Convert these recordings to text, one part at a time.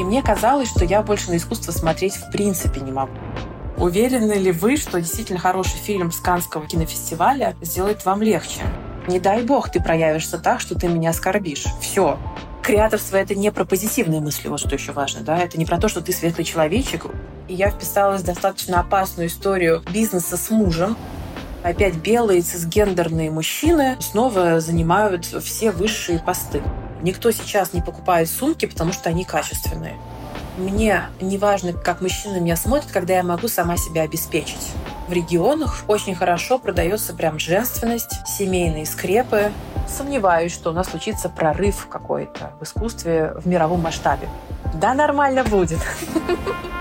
И мне казалось, что я больше на искусство смотреть в принципе не могу. Уверены ли вы, что действительно хороший фильм с Канского кинофестиваля сделает вам легче? Не дай бог ты проявишься так, что ты меня оскорбишь. Все. Креаторство — это не про позитивные мысли, вот что еще важно, да? Это не про то, что ты светлый человечек. И я вписалась в достаточно опасную историю бизнеса с мужем. Опять белые цисгендерные мужчины снова занимают все высшие посты. Никто сейчас не покупает сумки, потому что они качественные. Мне не важно, как мужчина меня смотрит, когда я могу сама себя обеспечить. В регионах очень хорошо продается прям женственность, семейные скрепы. Сомневаюсь, что у нас случится прорыв какой-то в искусстве в мировом масштабе. Да, нормально будет.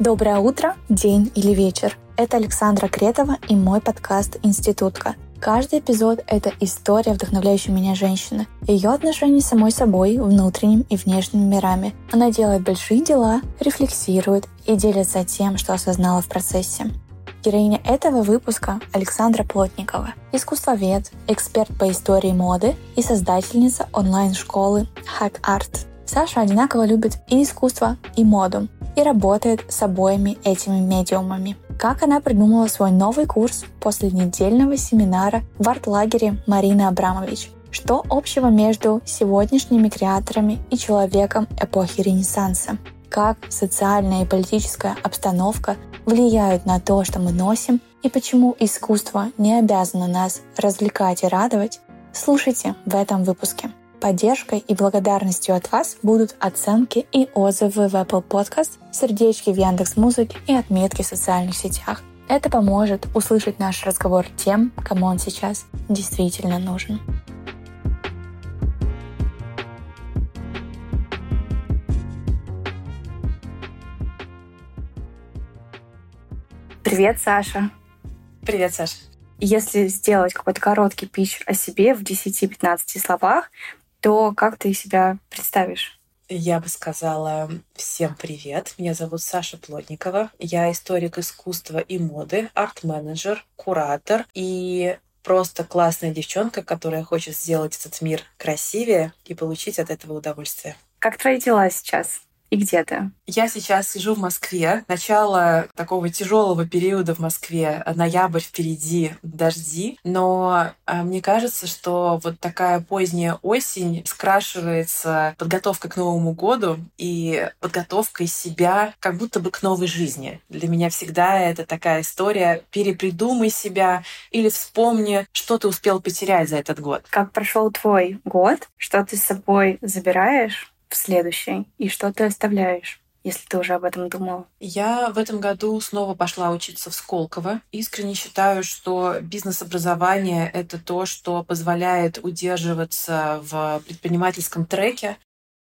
Доброе утро, день или вечер. Это Александра Кретова и мой подкаст «Институтка». Каждый эпизод — это история вдохновляющей меня женщины. Ее отношения с самой собой, внутренним и внешним мирами. Она делает большие дела, рефлексирует и делится тем, что осознала в процессе. Героиня этого выпуска — Александра Плотникова, искусствовед, эксперт по истории моды и создательница онлайн-школы Hack Art. Саша одинаково любит и искусство, и моду, и работает с обоими этими медиумами. Как она придумала свой новый курс после недельного семинара в арт-лагере Марины Абрамович? Что общего между сегодняшними креаторами и человеком эпохи Ренессанса? Как социальная и политическая обстановка влияют на то, что мы носим, и почему искусство не обязано нас развлекать и радовать, слушайте в этом выпуске. Поддержкой и благодарностью от вас будут оценки и отзывы в Apple Podcast, сердечки в Яндекс Музыке и отметки в социальных сетях. Это поможет услышать наш разговор тем, кому он сейчас действительно нужен. Привет, Саша. Привет, Саша. Если сделать какой-то короткий пич о себе в 10-15 словах, то как ты себя представишь? Я бы сказала всем привет. Меня зовут Саша Плотникова. Я историк искусства и моды, арт-менеджер, куратор и просто классная девчонка, которая хочет сделать этот мир красивее и получить от этого удовольствие. Как твои дела сейчас? И где ты? Я сейчас сижу в Москве. Начало такого тяжелого периода в Москве. Ноябрь впереди, дожди. Но а, мне кажется, что вот такая поздняя осень скрашивается подготовка к Новому году и подготовкой себя как будто бы к новой жизни. Для меня всегда это такая история «перепридумай себя» или «вспомни, что ты успел потерять за этот год». Как прошел твой год? Что ты с собой забираешь? В следующий? И что ты оставляешь? если ты уже об этом думал? Я в этом году снова пошла учиться в Сколково. Искренне считаю, что бизнес-образование — это то, что позволяет удерживаться в предпринимательском треке,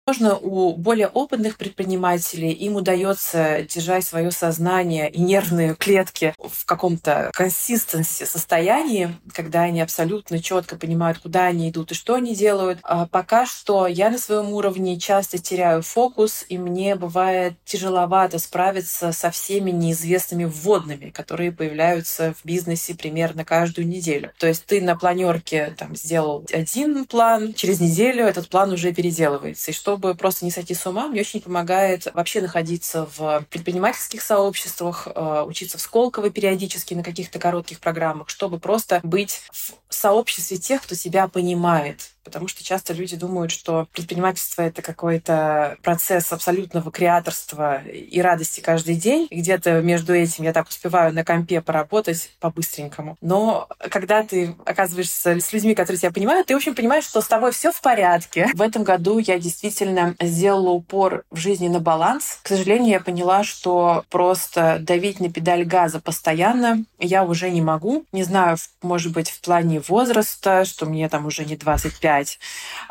Возможно, у более опытных предпринимателей им удается держать свое сознание и нервные клетки в каком-то консистенции состоянии, когда они абсолютно четко понимают, куда они идут и что они делают. А пока что я на своем уровне часто теряю фокус, и мне бывает тяжеловато справиться со всеми неизвестными вводными, которые появляются в бизнесе примерно каждую неделю. То есть ты на планерке там сделал один план, через неделю этот план уже переделывается. И что чтобы просто не сойти с ума, мне очень помогает вообще находиться в предпринимательских сообществах, э, учиться в Сколково периодически на каких-то коротких программах, чтобы просто быть в сообществе тех, кто себя понимает, потому что часто люди думают, что предпринимательство — это какой-то процесс абсолютного креаторства и радости каждый день. Где-то между этим я так успеваю на компе поработать по-быстренькому. Но когда ты оказываешься с людьми, которые тебя понимают, ты, в общем, понимаешь, что с тобой все в порядке. В этом году я действительно сделала упор в жизни на баланс. К сожалению, я поняла, что просто давить на педаль газа постоянно я уже не могу. Не знаю, может быть, в плане возраста, что мне там уже не 25, сказать.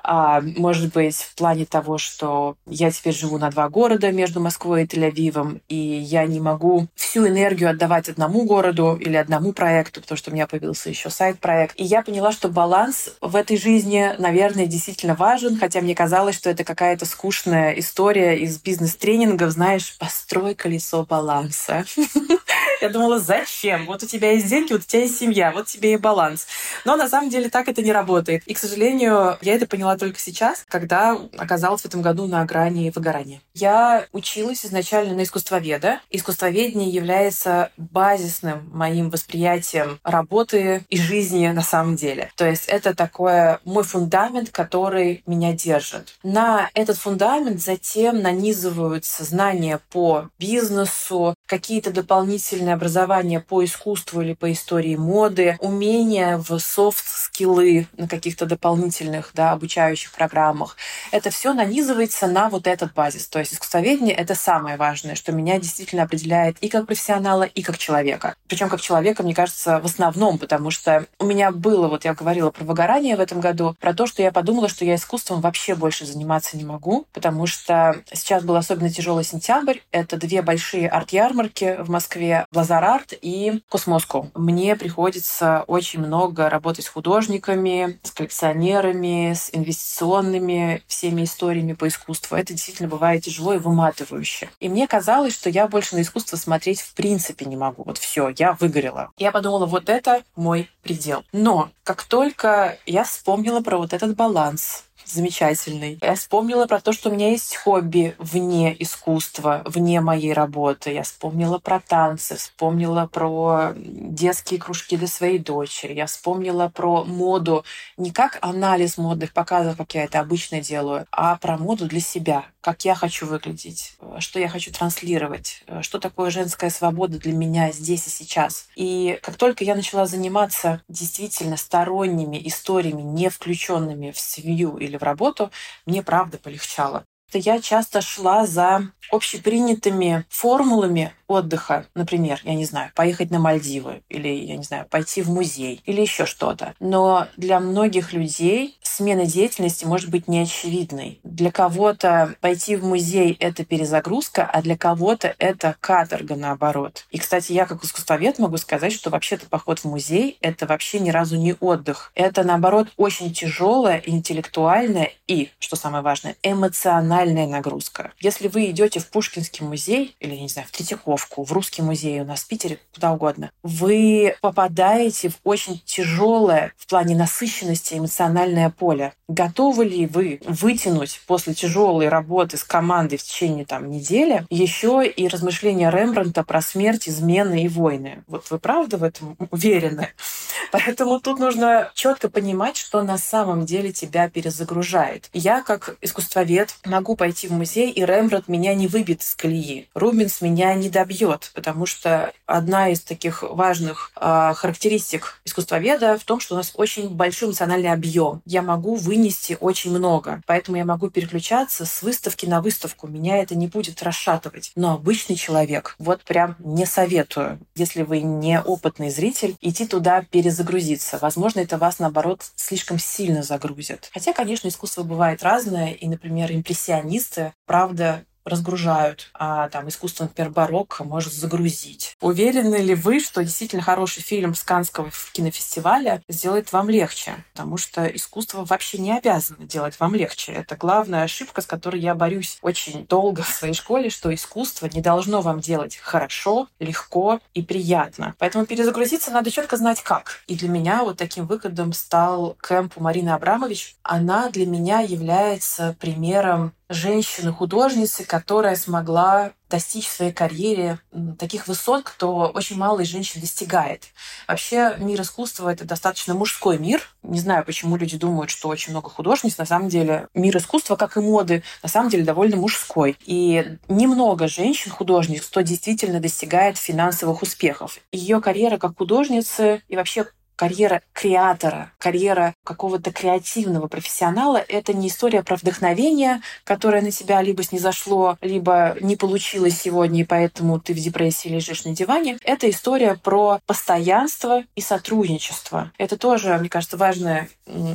А, может быть, в плане того, что я теперь живу на два города между Москвой и Тель-Авивом, и я не могу всю энергию отдавать одному городу или одному проекту, потому что у меня появился еще сайт-проект. И я поняла, что баланс в этой жизни, наверное, действительно важен, хотя мне казалось, что это какая-то скучная история из бизнес-тренингов, знаешь, построй колесо баланса. Я думала, зачем? Вот у тебя есть деньги, вот у тебя есть семья, вот тебе и баланс. Но на самом деле так это не работает. И, к сожалению, я это поняла только сейчас, когда оказалась в этом году на грани выгорания. Я училась изначально на искусствоведа. Искусствоведение является базисным моим восприятием работы и жизни на самом деле. То есть это такое мой фундамент, который меня держит. На этот фундамент затем нанизываются знания по бизнесу, какие-то дополнительные образования по искусству или по истории моды, умения в софт-скиллы на каких-то дополнительных да, обучающих программах. Это все нанизывается на вот этот базис. То есть искусствоведение — это самое важное, что меня действительно определяет и как профессионала, и как человека. Причем как человека, мне кажется, в основном, потому что у меня было, вот я говорила про выгорание в этом году, про то, что я подумала, что я искусством вообще больше заниматься не могу, потому что сейчас был особенно тяжелый сентябрь. Это две большие арт-ярмарки в Москве, Лазарарт и Космоску. Мне приходится очень много работать с художниками, с коллекционерами, с инвестиционными всеми историями по искусству. Это действительно бывает тяжело и выматывающе. И мне казалось, что я больше на искусство смотреть в принципе не могу. Вот все, я выгорела. Я подумала, вот это мой предел. Но как только я вспомнила про вот этот баланс, замечательный. Я вспомнила про то, что у меня есть хобби вне искусства, вне моей работы. Я вспомнила про танцы, вспомнила про детские кружки для своей дочери. Я вспомнила про моду не как анализ модных показов, как я это обычно делаю, а про моду для себя. Как я хочу выглядеть, что я хочу транслировать, что такое женская свобода для меня здесь и сейчас. И как только я начала заниматься действительно сторонними историями, не включенными в семью или в работу, мне правда полегчало. Я часто шла за общепринятыми формулами отдыха, например, я не знаю, поехать на Мальдивы или, я не знаю, пойти в музей или еще что-то. Но для многих людей смена деятельности может быть неочевидной. Для кого-то пойти в музей — это перезагрузка, а для кого-то это каторга наоборот. И, кстати, я как искусствовед могу сказать, что вообще-то поход в музей — это вообще ни разу не отдых. Это, наоборот, очень тяжелая, интеллектуальная и, что самое важное, эмоциональная нагрузка. Если вы идете в Пушкинский музей или, не знаю, в Третьяковку, в Русский музей у нас в Питере, куда угодно, вы попадаете в очень тяжелое в плане насыщенности эмоциональное поле. Готовы ли вы вытянуть после тяжелой работы с командой в течение там, недели еще и размышления Рембранта про смерть, измены и войны? Вот вы правда в этом уверены? Поэтому тут нужно четко понимать, что на самом деле тебя перезагружает. Я, как искусствовед, могу пойти в музей, и Рембрандт меня не выбит из колеи. Рубинс меня не добьет, потому что одна из таких важных э, характеристик искусствоведа в том, что у нас очень большой эмоциональный объем. Я могу вынести очень много, поэтому я могу переключаться с выставки на выставку. Меня это не будет расшатывать. Но обычный человек, вот прям не советую, если вы не опытный зритель, идти туда перезагрузиться. Возможно, это вас, наоборот, слишком сильно загрузит. Хотя, конечно, искусство бывает разное, и, например, импрессионисты, правда, разгружают, а там искусство, например, барокко может загрузить. Уверены ли вы, что действительно хороший фильм с Канского кинофестиваля сделает вам легче? Потому что искусство вообще не обязано делать вам легче. Это главная ошибка, с которой я борюсь очень долго в своей школе, что искусство не должно вам делать хорошо, легко и приятно. Поэтому перезагрузиться надо четко знать как. И для меня вот таким выходом стал кэмп у Марины Абрамович. Она для меня является примером женщины-художницы, которая смогла достичь в своей карьере таких высот, кто очень мало из женщин достигает. Вообще мир искусства — это достаточно мужской мир. Не знаю, почему люди думают, что очень много художниц. На самом деле мир искусства, как и моды, на самом деле довольно мужской. И немного женщин-художниц, кто действительно достигает финансовых успехов. Ее карьера как художницы и вообще карьера креатора, карьера какого-то креативного профессионала — это не история про вдохновение, которое на тебя либо снизошло, либо не получилось сегодня, и поэтому ты в депрессии лежишь на диване. Это история про постоянство и сотрудничество. Это тоже, мне кажется, важная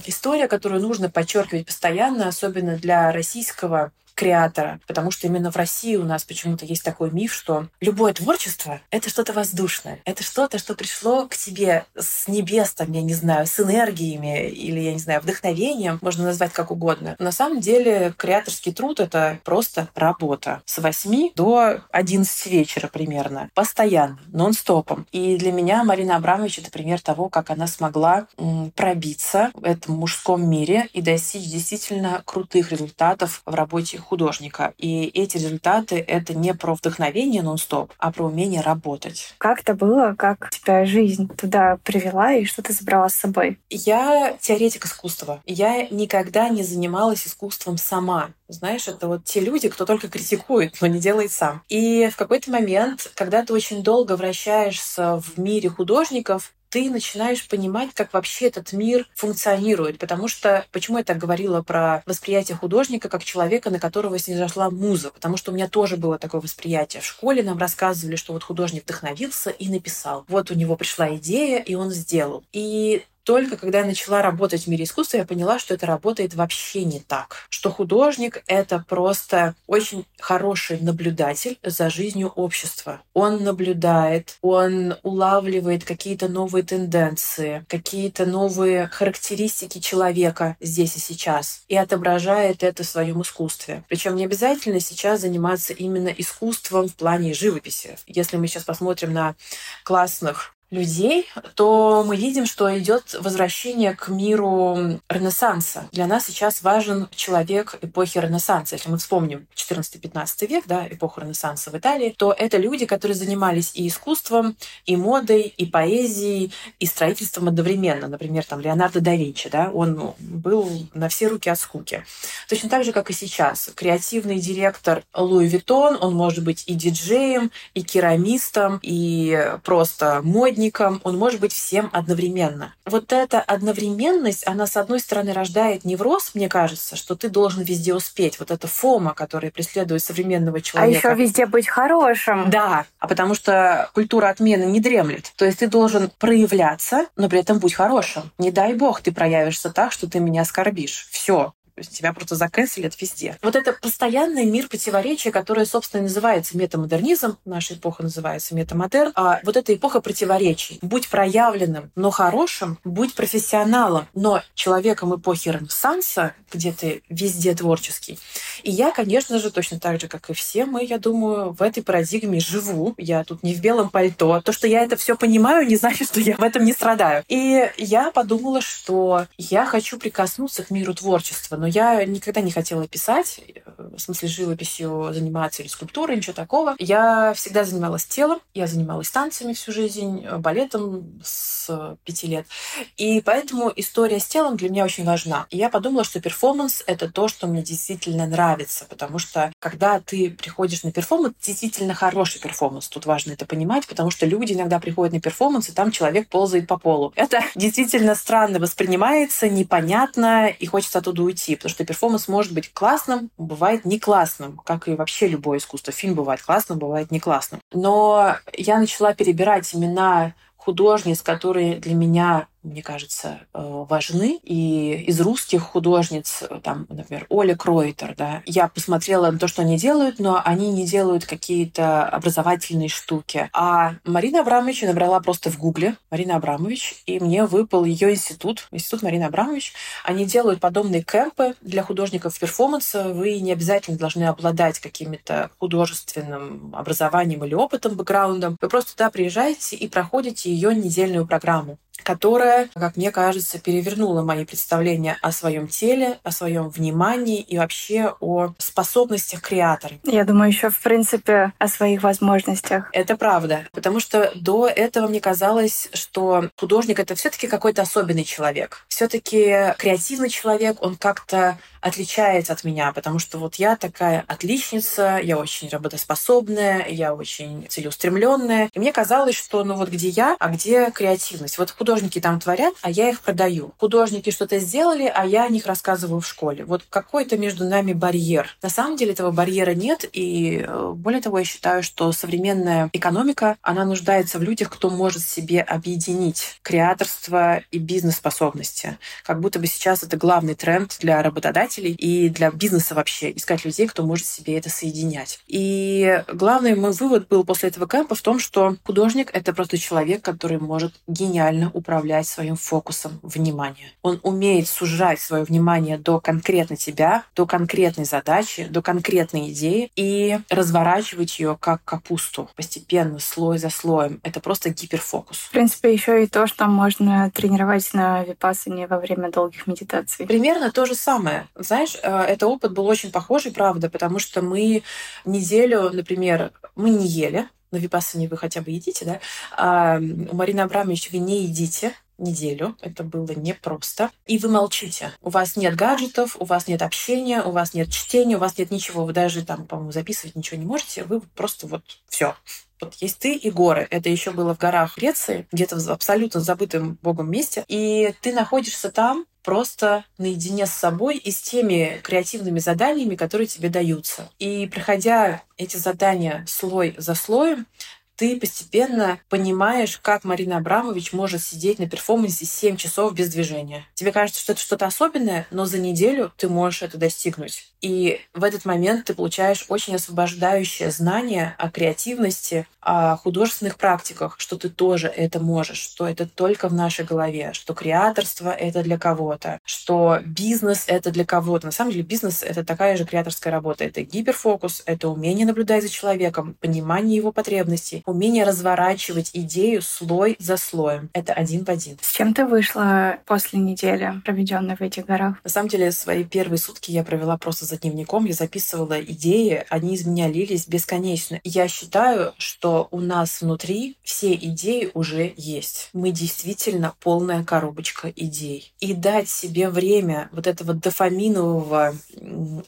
история, которую нужно подчеркивать постоянно, особенно для российского креатора, потому что именно в России у нас почему-то есть такой миф, что любое творчество — это что-то воздушное, это что-то, что пришло к тебе с небес, там, я не знаю, с энергиями или, я не знаю, вдохновением, можно назвать как угодно. На самом деле креаторский труд — это просто работа с 8 до 11 вечера примерно, постоянно, нон-стопом. И для меня Марина Абрамович — это пример того, как она смогла пробиться в этом мужском мире и достичь действительно крутых результатов в работе художника. И эти результаты — это не про вдохновение нон-стоп, а про умение работать. Как это было? Как тебя жизнь туда привела и что ты забрала с собой? Я теоретик искусства. Я никогда не занималась искусством сама. Знаешь, это вот те люди, кто только критикует, но не делает сам. И в какой-то момент, когда ты очень долго вращаешься в мире художников, ты начинаешь понимать, как вообще этот мир функционирует. Потому что, почему я так говорила про восприятие художника как человека, на которого снизошла муза? Потому что у меня тоже было такое восприятие. В школе нам рассказывали, что вот художник вдохновился и написал. Вот у него пришла идея, и он сделал. И только когда я начала работать в мире искусства, я поняла, что это работает вообще не так. Что художник — это просто очень хороший наблюдатель за жизнью общества. Он наблюдает, он улавливает какие-то новые тенденции, какие-то новые характеристики человека здесь и сейчас и отображает это в своем искусстве. Причем не обязательно сейчас заниматься именно искусством в плане живописи. Если мы сейчас посмотрим на классных людей, то мы видим, что идет возвращение к миру Ренессанса. Для нас сейчас важен человек эпохи Ренессанса. Если мы вспомним 14-15 век, да, эпоху Ренессанса в Италии, то это люди, которые занимались и искусством, и модой, и поэзией, и строительством одновременно. Например, там Леонардо да Винчи, да, он ну, был на все руки от скуки. Точно так же, как и сейчас. Креативный директор Louis Vuitton, он может быть и диджеем, и керамистом, и просто модником, сотрудником, он может быть всем одновременно. Вот эта одновременность, она, с одной стороны, рождает невроз, мне кажется, что ты должен везде успеть. Вот эта FOMO, которая преследует современного а человека. А еще везде быть хорошим. Да, а потому что культура отмены не дремлет. То есть ты должен проявляться, но при этом будь хорошим. Не дай бог ты проявишься так, что ты меня оскорбишь. Все, есть тебя просто заканцелят везде. Вот это постоянный мир противоречия, которое, собственно, называется метамодернизм, наша эпоха называется метамодерн, а вот эта эпоха противоречий. Будь проявленным, но хорошим, будь профессионалом, но человеком эпохи Ренессанса, где ты везде творческий. И я, конечно же, точно так же, как и все мы, я думаю, в этой парадигме живу. Я тут не в белом пальто. То, что я это все понимаю, не значит, что я в этом не страдаю. И я подумала, что я хочу прикоснуться к миру творчества, но я никогда не хотела писать, в смысле живописью заниматься или скульптурой, ничего такого. Я всегда занималась телом, я занималась танцами всю жизнь, балетом с пяти лет. И поэтому история с телом для меня очень важна. И я подумала, что перформанс — это то, что мне действительно нравится, потому что когда ты приходишь на перформанс, действительно хороший перформанс, тут важно это понимать, потому что люди иногда приходят на перформанс, и там человек ползает по полу. Это действительно странно воспринимается, непонятно, и хочется оттуда уйти потому что перформанс может быть классным, бывает не классным, как и вообще любое искусство. Фильм бывает классным, бывает не классным. Но я начала перебирать имена художниц, которые для меня мне кажется, э, важны. И из русских художниц, там, например, Оля Кройтер, да, я посмотрела на то, что они делают, но они не делают какие-то образовательные штуки. А Марина Абрамович я набрала просто в Гугле Марина Абрамович, и мне выпал ее институт, институт Марина Абрамович. Они делают подобные кемпы для художников перформанса. Вы не обязательно должны обладать каким-то художественным образованием или опытом, бэкграундом. Вы просто туда приезжаете и проходите ее недельную программу которая, как мне кажется, перевернула мои представления о своем теле, о своем внимании и вообще о способностях креатора. Я думаю, еще в принципе о своих возможностях. Это правда, потому что до этого мне казалось, что художник это все-таки какой-то особенный человек, все-таки креативный человек, он как-то отличается от меня, потому что вот я такая отличница, я очень работоспособная, я очень целеустремленная. И мне казалось, что ну вот где я, а где креативность. Вот художник художники там творят, а я их продаю. Художники что-то сделали, а я о них рассказываю в школе. Вот какой-то между нами барьер. На самом деле этого барьера нет, и э, более того, я считаю, что современная экономика, она нуждается в людях, кто может себе объединить креаторство и бизнес-способности. Как будто бы сейчас это главный тренд для работодателей и для бизнеса вообще, искать людей, кто может себе это соединять. И главный мой вывод был после этого кемпа в том, что художник — это просто человек, который может гениально управлять своим фокусом внимания. Он умеет сужать свое внимание до конкретно тебя, до конкретной задачи, до конкретной идеи и разворачивать ее как капусту постепенно, слой за слоем. Это просто гиперфокус. В принципе, еще и то, что можно тренировать на випассане во время долгих медитаций. Примерно то же самое. Знаешь, э, это опыт был очень похожий, правда, потому что мы неделю, например, мы не ели, на Випассане вы хотя бы едите, да? А у Марины Абрамович вы не едите неделю. Это было непросто. И вы молчите. У вас нет гаджетов, у вас нет общения, у вас нет чтения, у вас нет ничего. Вы даже там, по-моему, записывать ничего не можете. Вы просто вот все. Вот есть ты и горы. Это еще было в горах Греции, где-то в абсолютно забытом богом месте. И ты находишься там, просто наедине с собой и с теми креативными заданиями, которые тебе даются. И проходя эти задания слой за слоем, ты постепенно понимаешь, как Марина Абрамович может сидеть на перформансе 7 часов без движения. Тебе кажется, что это что-то особенное, но за неделю ты можешь это достигнуть. И в этот момент ты получаешь очень освобождающее знание о креативности, о художественных практиках, что ты тоже это можешь, что это только в нашей голове, что креаторство — это для кого-то, что бизнес — это для кого-то. На самом деле бизнес — это такая же креаторская работа. Это гиперфокус, это умение наблюдать за человеком, понимание его потребностей, умение разворачивать идею слой за слоем. Это один в один. С чем ты вышла после недели, проведенной в этих горах? На самом деле, свои первые сутки я провела просто за дневником, я записывала идеи, они из меня лились бесконечно. Я считаю, что у нас внутри все идеи уже есть. Мы действительно полная коробочка идей. И дать себе время вот этого дофаминового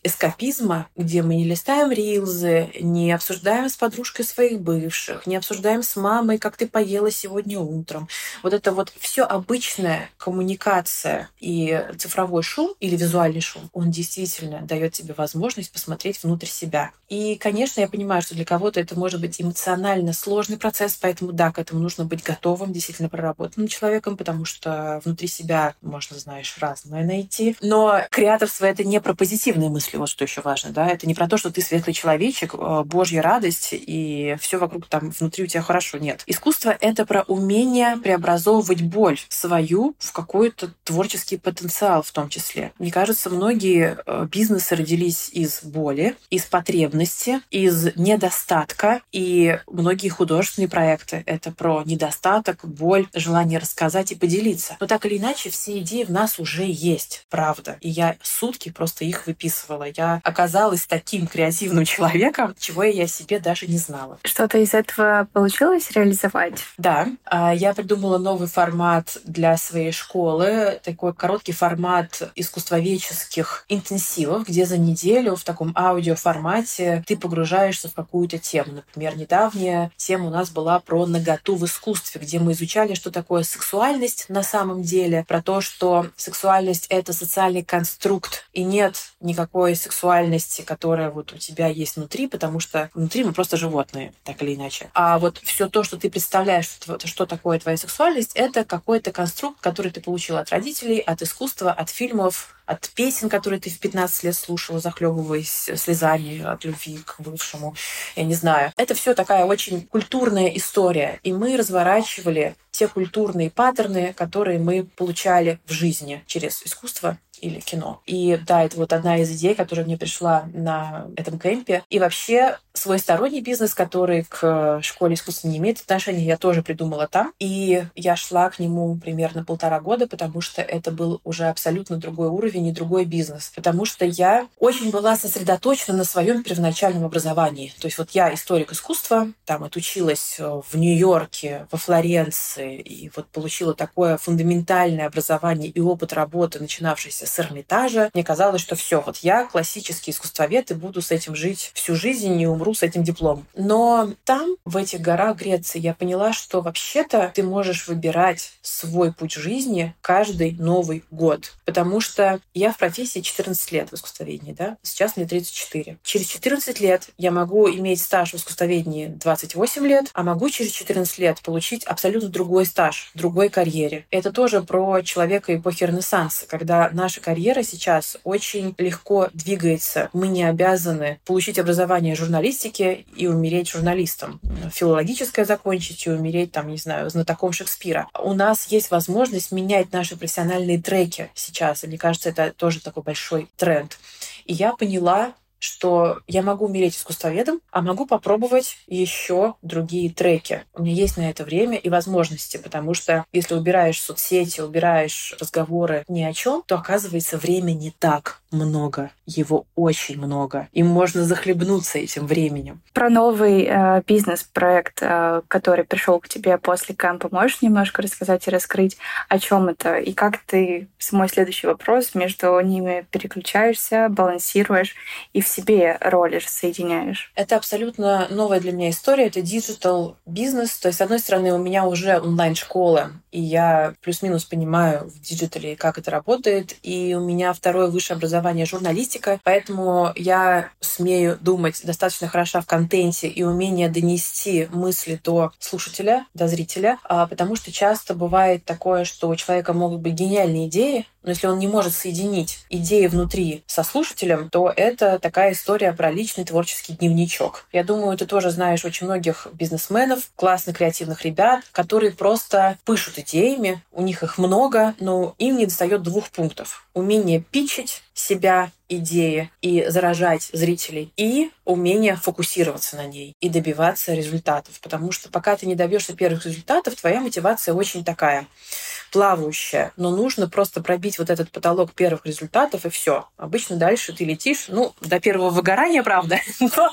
эскапизма, где мы не листаем рилзы, не обсуждаем с подружкой своих бывших, не обсуждаем с мамой, как ты поела сегодня утром. Вот это вот все обычная коммуникация и цифровой шум или визуальный шум, он действительно дает тебе возможность посмотреть внутрь себя. И, конечно, я понимаю, что для кого-то это может быть эмоционально сложный процесс, поэтому да, к этому нужно быть готовым, действительно проработанным человеком, потому что внутри себя можно, знаешь, разное найти. Но креаторство — это не про позитивные мысли, вот что еще важно, да, это не про то, что ты светлый человечек, э, божья радость, и все вокруг там внутри у тебя хорошо. Нет. Искусство — это про умение преобразовывать боль свою в какой-то творческий потенциал в том числе. Мне кажется, многие э, бизнесы родились из боли, из потребности, из недостатка, и многие художественные проекты — это про недостаток, боль, желание рассказать и поделиться. Но так или иначе, все идеи в нас уже есть, правда. И я сутки просто их выписывала. Я оказалась таким креативным человеком, чего я себе даже не знала. Что-то из этого получилось реализовать? Да. А, я придумала новый формат для своей школы, такой короткий формат искусствоведческих интенсивов, где за неделю в таком аудиоформате ты погружаешься в какую-то тему. Например, недавняя тема у нас была про наготу в искусстве, где мы изучали, что такое сексуальность на самом деле, про то, что сексуальность — это социальный конструкт, и нет никакой сексуальности, которая вот у тебя есть внутри, потому что внутри мы просто животные, так или иначе. А вот все то, что ты представляешь, что такое твоя сексуальность, это какой-то конструкт, который ты получил от родителей, от искусства, от фильмов, от песен, которые ты в 15 лет слушала, захлебываясь слезами от любви к бывшему, я не знаю. Это все такая очень культурная история. И мы разворачивали те культурные паттерны, которые мы получали в жизни через искусство или кино. И да, это вот одна из идей, которая мне пришла на этом кемпе. И вообще свой сторонний бизнес, который к школе искусства не имеет отношения, я тоже придумала там. И я шла к нему примерно полтора года, потому что это был уже абсолютно другой уровень и другой бизнес. Потому что я очень была сосредоточена на своем первоначальном образовании. То есть вот я историк искусства, там отучилась в Нью-Йорке, во Флоренции, и вот получила такое фундаментальное образование и опыт работы, начинавшийся с Эрмитажа. Мне казалось, что все, вот я классический искусствовед и буду с этим жить всю жизнь и умру с этим дипломом. Но там, в этих горах Греции, я поняла, что вообще-то ты можешь выбирать свой путь жизни каждый Новый год. Потому что я в профессии 14 лет в искусствоведении, да? Сейчас мне 34. Через 14 лет я могу иметь стаж в искусствоведении 28 лет, а могу через 14 лет получить абсолютно другой стаж, другой карьере. Это тоже про человека эпохи Ренессанса, когда наша карьера сейчас очень легко двигается. Мы не обязаны получить образование журналистики и умереть журналистом. Филологическое закончить и умереть, там, не знаю, знатоком Шекспира. У нас есть возможность менять наши профессиональные треки сейчас. И мне кажется, это тоже такой большой тренд. И я поняла, что я могу умереть искусствоведом, а могу попробовать еще другие треки. У меня есть на это время и возможности, потому что если убираешь соцсети, убираешь разговоры ни о чем, то оказывается времени так много. Его очень много. И можно захлебнуться этим временем. Про новый э, бизнес-проект, э, который пришел к тебе после camp а, можешь немножко рассказать и раскрыть, о чем это и как ты, мой следующий вопрос, между ними переключаешься, балансируешь и в себе роли соединяешь? Это абсолютно новая для меня история. Это digital бизнес. То есть, с одной стороны, у меня уже онлайн-школа, и я плюс-минус понимаю в digital е, как это работает. И у меня второе высшее образование журналистика, поэтому я смею думать достаточно хороша в контенте и умение донести мысли до слушателя, до зрителя, а, потому что часто бывает такое, что у человека могут быть гениальные идеи, но если он не может соединить идеи внутри со слушателем, то это такая история про личный творческий дневничок. Я думаю, ты тоже знаешь очень многих бизнесменов, классных креативных ребят, которые просто пышут идеями, у них их много, но им не достает двух пунктов. Умение питчить себя, идеи и заражать зрителей, и умение фокусироваться на ней и добиваться результатов. Потому что пока ты не добьешься первых результатов, твоя мотивация очень такая плавающая, но нужно просто пробить вот этот потолок первых результатов, и все. Обычно дальше ты летишь, ну, до первого выгорания, правда, но,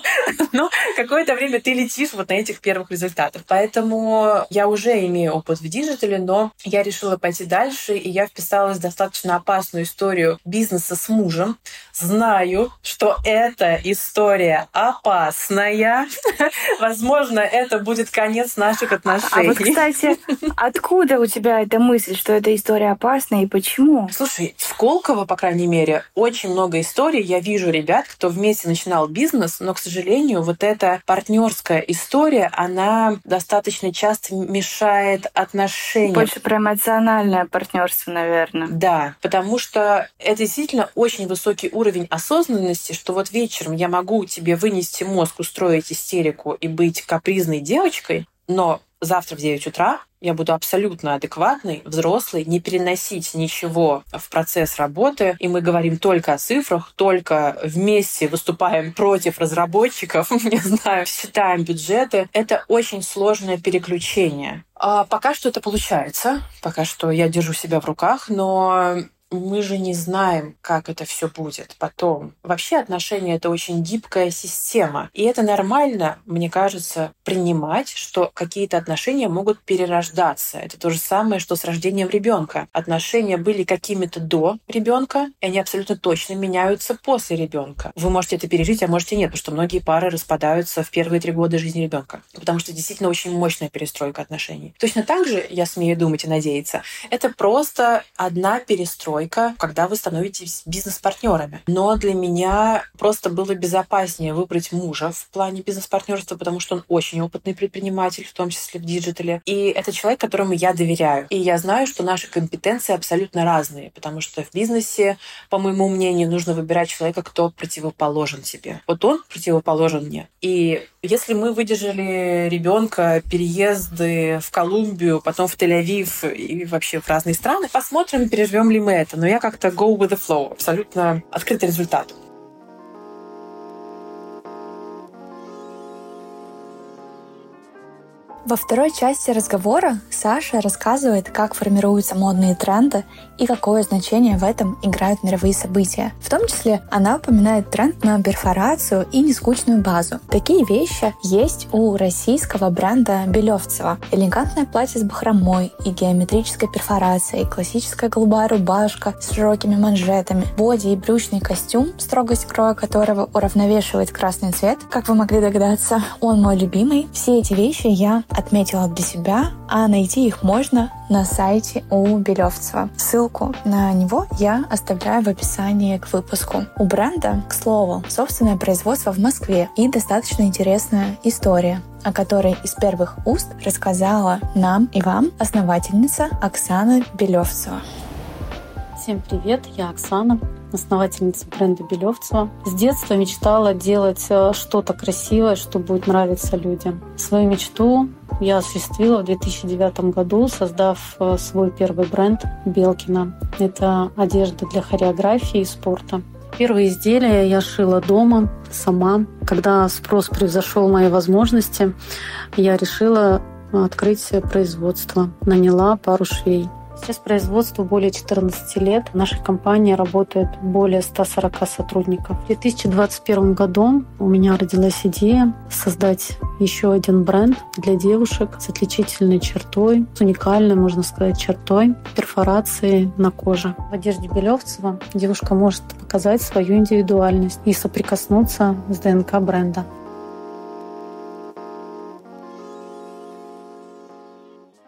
но какое-то время ты летишь вот на этих первых результатах. Поэтому я уже имею опыт в digital е, но я решила пойти дальше, и я вписалась в достаточно опасную историю бизнеса с мужем. Знаю, что эта история опасная. Возможно, это будет конец наших отношений. А вот, кстати, откуда у тебя эта мысль? Что эта история опасна и почему? Слушай, в Сколково, по крайней мере, очень много историй. Я вижу ребят, кто вместе начинал бизнес, но, к сожалению, вот эта партнерская история, она достаточно часто мешает отношениям. Больше про эмоциональное партнерство, наверное. Да, потому что это действительно очень высокий уровень осознанности, что вот вечером я могу тебе вынести мозг, устроить истерику и быть капризной девочкой, но завтра в 9 утра я буду абсолютно адекватный, взрослый, не переносить ничего в процесс работы, и мы говорим только о цифрах, только вместе выступаем против разработчиков, не знаю, считаем бюджеты. Это очень сложное переключение. А пока что это получается, пока что я держу себя в руках, но мы же не знаем, как это все будет потом. Вообще отношения — это очень гибкая система. И это нормально, мне кажется, принимать, что какие-то отношения могут перерождаться. Это то же самое, что с рождением ребенка. Отношения были какими-то до ребенка, и они абсолютно точно меняются после ребенка. Вы можете это пережить, а можете нет, потому что многие пары распадаются в первые три года жизни ребенка. Потому что действительно очень мощная перестройка отношений. Точно так же, я смею думать и надеяться, это просто одна перестройка перестройка, когда вы становитесь бизнес-партнерами. Но для меня просто было безопаснее выбрать мужа в плане бизнес-партнерства, потому что он очень опытный предприниматель, в том числе в digital е. И это человек, которому я доверяю. И я знаю, что наши компетенции абсолютно разные, потому что в бизнесе, по моему мнению, нужно выбирать человека, кто противоположен тебе. Вот он противоположен мне. И если мы выдержали ребенка, переезды в Колумбию, потом в Тель-Авив и вообще в разные страны, посмотрим, переживем ли мы это. Но я как-то go with the flow, абсолютно открытый результат. Во второй части разговора Саша рассказывает, как формируются модные тренды и какое значение в этом играют мировые события. В том числе она упоминает тренд на перфорацию и нескучную базу. Такие вещи есть у российского бренда Белевцева. Элегантное платье с бахромой и геометрической перфорацией, классическая голубая рубашка с широкими манжетами, боди и брючный костюм, строгость кроя которого уравновешивает красный цвет. Как вы могли догадаться, он мой любимый. Все эти вещи я отметила для себя, а найти их можно на сайте у Белевцева. Ссылку на него я оставляю в описании к выпуску. У бренда, к слову, собственное производство в Москве и достаточно интересная история о которой из первых уст рассказала нам и вам основательница Оксана Белевцева. Всем привет, я Оксана, основательница бренда Белевцева. С детства мечтала делать э, что-то красивое, что будет нравиться людям. Свою мечту я осуществила в 2009 году, создав э, свой первый бренд Белкина. Это одежда для хореографии и спорта. Первые изделия я шила дома, сама. Когда спрос превзошел мои возможности, я решила открыть производство. Наняла пару швей. Сейчас производству более 14 лет. В нашей компании работает более 140 сотрудников. В 2021 году у меня родилась идея создать еще один бренд для девушек с отличительной чертой, с уникальной, можно сказать, чертой перфорации на коже. В одежде Белевцева девушка может показать свою индивидуальность и соприкоснуться с ДНК бренда.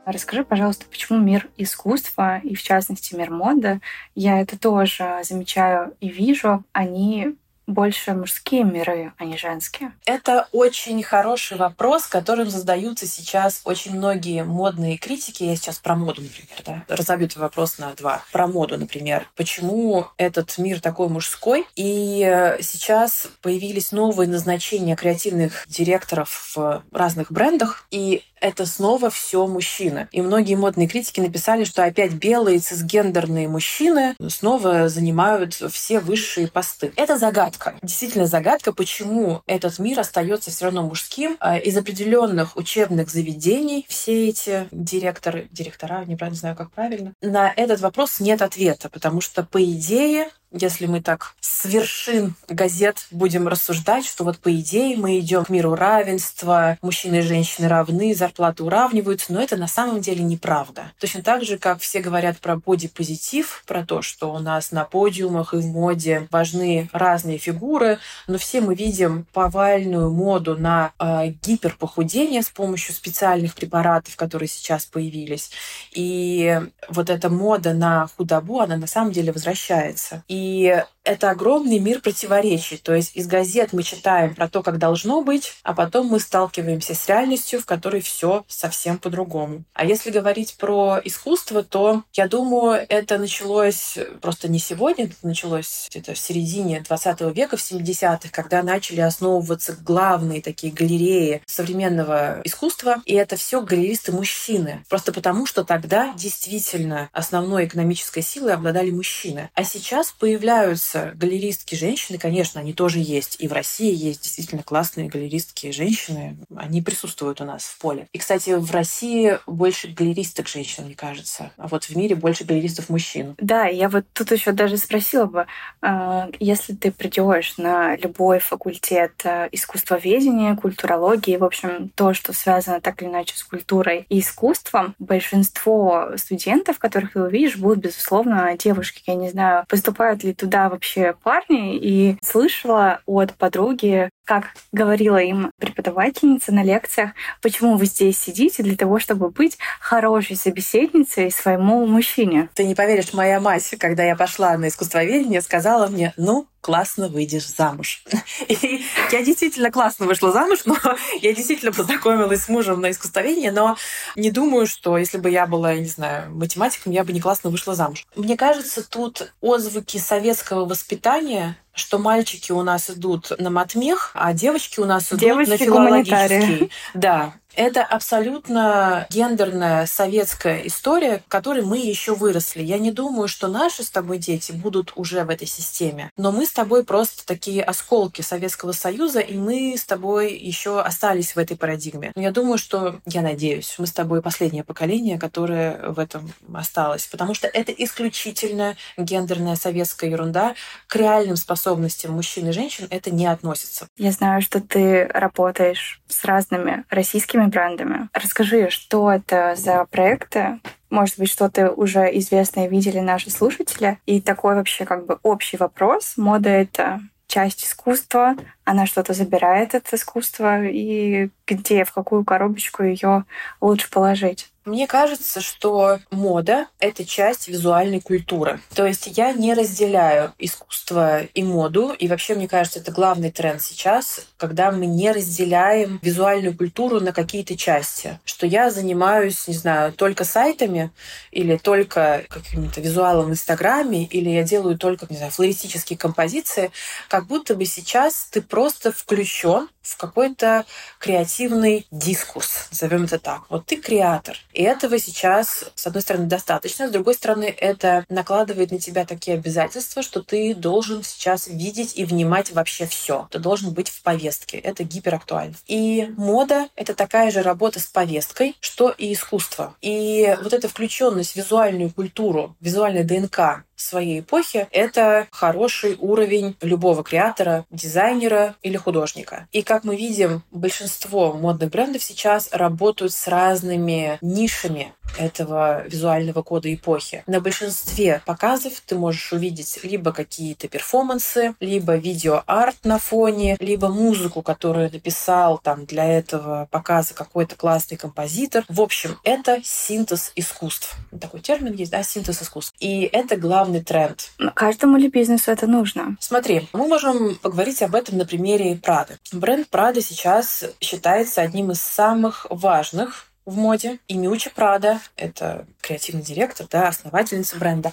Расскажи, пожалуйста, почему мир искусства и, в частности, мир моды, я это тоже замечаю и вижу, они больше мужские миры, а не женские? Это очень хороший вопрос, которым задаются сейчас очень многие модные критики. Я сейчас про моду, например, да, разобью этот вопрос на два. Про моду, например. Почему этот мир такой мужской? И э, сейчас появились новые назначения креативных директоров в разных брендах, и это снова все мужчины. И многие модные критики написали, что опять белые цисгендерные мужчины снова занимают все высшие посты. Это загадка. Действительно загадка, почему этот мир остается все равно мужским. А из определенных учебных заведений все эти директоры, директора, неправильно знаю, как правильно, на этот вопрос нет ответа, потому что, по идее, если мы так с вершин газет будем рассуждать, что вот по идее мы идем к миру равенства, мужчины и женщины равны, зарплаты уравниваются, но это на самом деле неправда. Точно так же, как все говорят про бодипозитив, про то, что у нас на подиумах и в моде важны разные фигуры, но все мы видим повальную моду на э, гиперпохудение с помощью специальных препаратов, которые сейчас появились. И вот эта мода на худобу, она на самом деле возвращается. И и это огромный мир противоречий. То есть из газет мы читаем про то, как должно быть, а потом мы сталкиваемся с реальностью, в которой все совсем по-другому. А если говорить про искусство, то я думаю, это началось просто не сегодня, это началось где-то в середине 20 века, в 70-х, когда начали основываться главные такие галереи современного искусства, и это все галеристы-мужчины. Просто потому, что тогда действительно основной экономической силой обладали мужчины. А сейчас появляются появляются галеристки женщины, конечно, они тоже есть. И в России есть действительно классные галеристки женщины. Они присутствуют у нас в поле. И, кстати, в России больше галеристок женщин, мне кажется. А вот в мире больше галеристов мужчин. Да, я вот тут еще даже спросила бы, а, если ты придешь на любой факультет э, искусствоведения, культурологии, в общем, то, что связано так или иначе с культурой и искусством, большинство студентов, которых ты увидишь, будут, безусловно, девушки. Я не знаю, поступают ли туда вообще парни, и слышала от подруги, как говорила им преподавательница на лекциях, почему вы здесь сидите для того, чтобы быть хорошей собеседницей своему мужчине. Ты не поверишь, моя мать, когда я пошла на искусствоведение, сказала мне, ну, классно выйдешь замуж. И я действительно классно вышла замуж, но я действительно познакомилась с мужем на искусствоведении, но не думаю, что если бы я была, я не знаю, математиком, я бы не классно вышла замуж. Мне кажется, тут отзвуки советского воспитания что мальчики у нас идут на матмех, а девочки у нас идут девочки на филологический. Да, Это абсолютно гендерная советская история, в которой мы еще выросли. Я не думаю, что наши с тобой дети будут уже в этой системе. Но мы с тобой просто такие осколки Советского Союза, и мы с тобой еще остались в этой парадигме. Но я думаю, что, я надеюсь, мы с тобой последнее поколение, которое в этом осталось. Потому что это исключительно гендерная советская ерунда. К реальным способностям мужчин и женщин это не относится. Я знаю, что ты работаешь с разными российскими брендами. Расскажи, что это за проекты, может быть, что-то уже известное видели наши слушатели. И такой вообще как бы общий вопрос. Мода — это часть искусства, она что-то забирает от искусства, и где, в какую коробочку ее лучше положить? Мне кажется, что мода — это часть визуальной культуры. То есть я не разделяю искусство и моду. И вообще, мне кажется, это главный тренд сейчас, когда мы не разделяем визуальную культуру на какие-то части. Что я занимаюсь, не знаю, только сайтами или только каким-то визуалом в Инстаграме, или я делаю только, не знаю, флористические композиции. Как будто бы сейчас ты просто включен в какой-то креативный дискурс, назовем это так. Вот ты креатор. И этого сейчас, с одной стороны, достаточно, с другой стороны, это накладывает на тебя такие обязательства, что ты должен сейчас видеть и внимать вообще все. Ты должен быть в повестке. Это гиперактуально. И мода — это такая же работа с повесткой, что и искусство. И вот эта включенность в визуальную культуру, визуальная ДНК своей эпохи, это хороший уровень любого креатора, дизайнера или художника. И как мы видим, большинство модных брендов сейчас работают с разными нишами этого визуального кода эпохи. На большинстве показов ты можешь увидеть либо какие-то перформансы, либо видеоарт на фоне, либо музыку, которую написал там для этого показа какой-то классный композитор. В общем, это синтез искусств. Такой термин есть, да, синтез искусств. И это главный тренд. Но каждому ли бизнесу это нужно? Смотри, мы можем поговорить об этом на примере Прады. Бренд Прада сейчас считается одним из самых важных в моде. И Миучи Прада, это креативный директор, да, основательница бренда,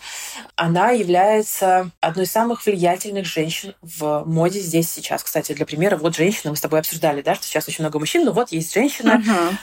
она является одной из самых влиятельных женщин в моде здесь сейчас. Кстати, для примера, вот женщина, мы с тобой обсуждали, да, что сейчас очень много мужчин, но вот есть женщина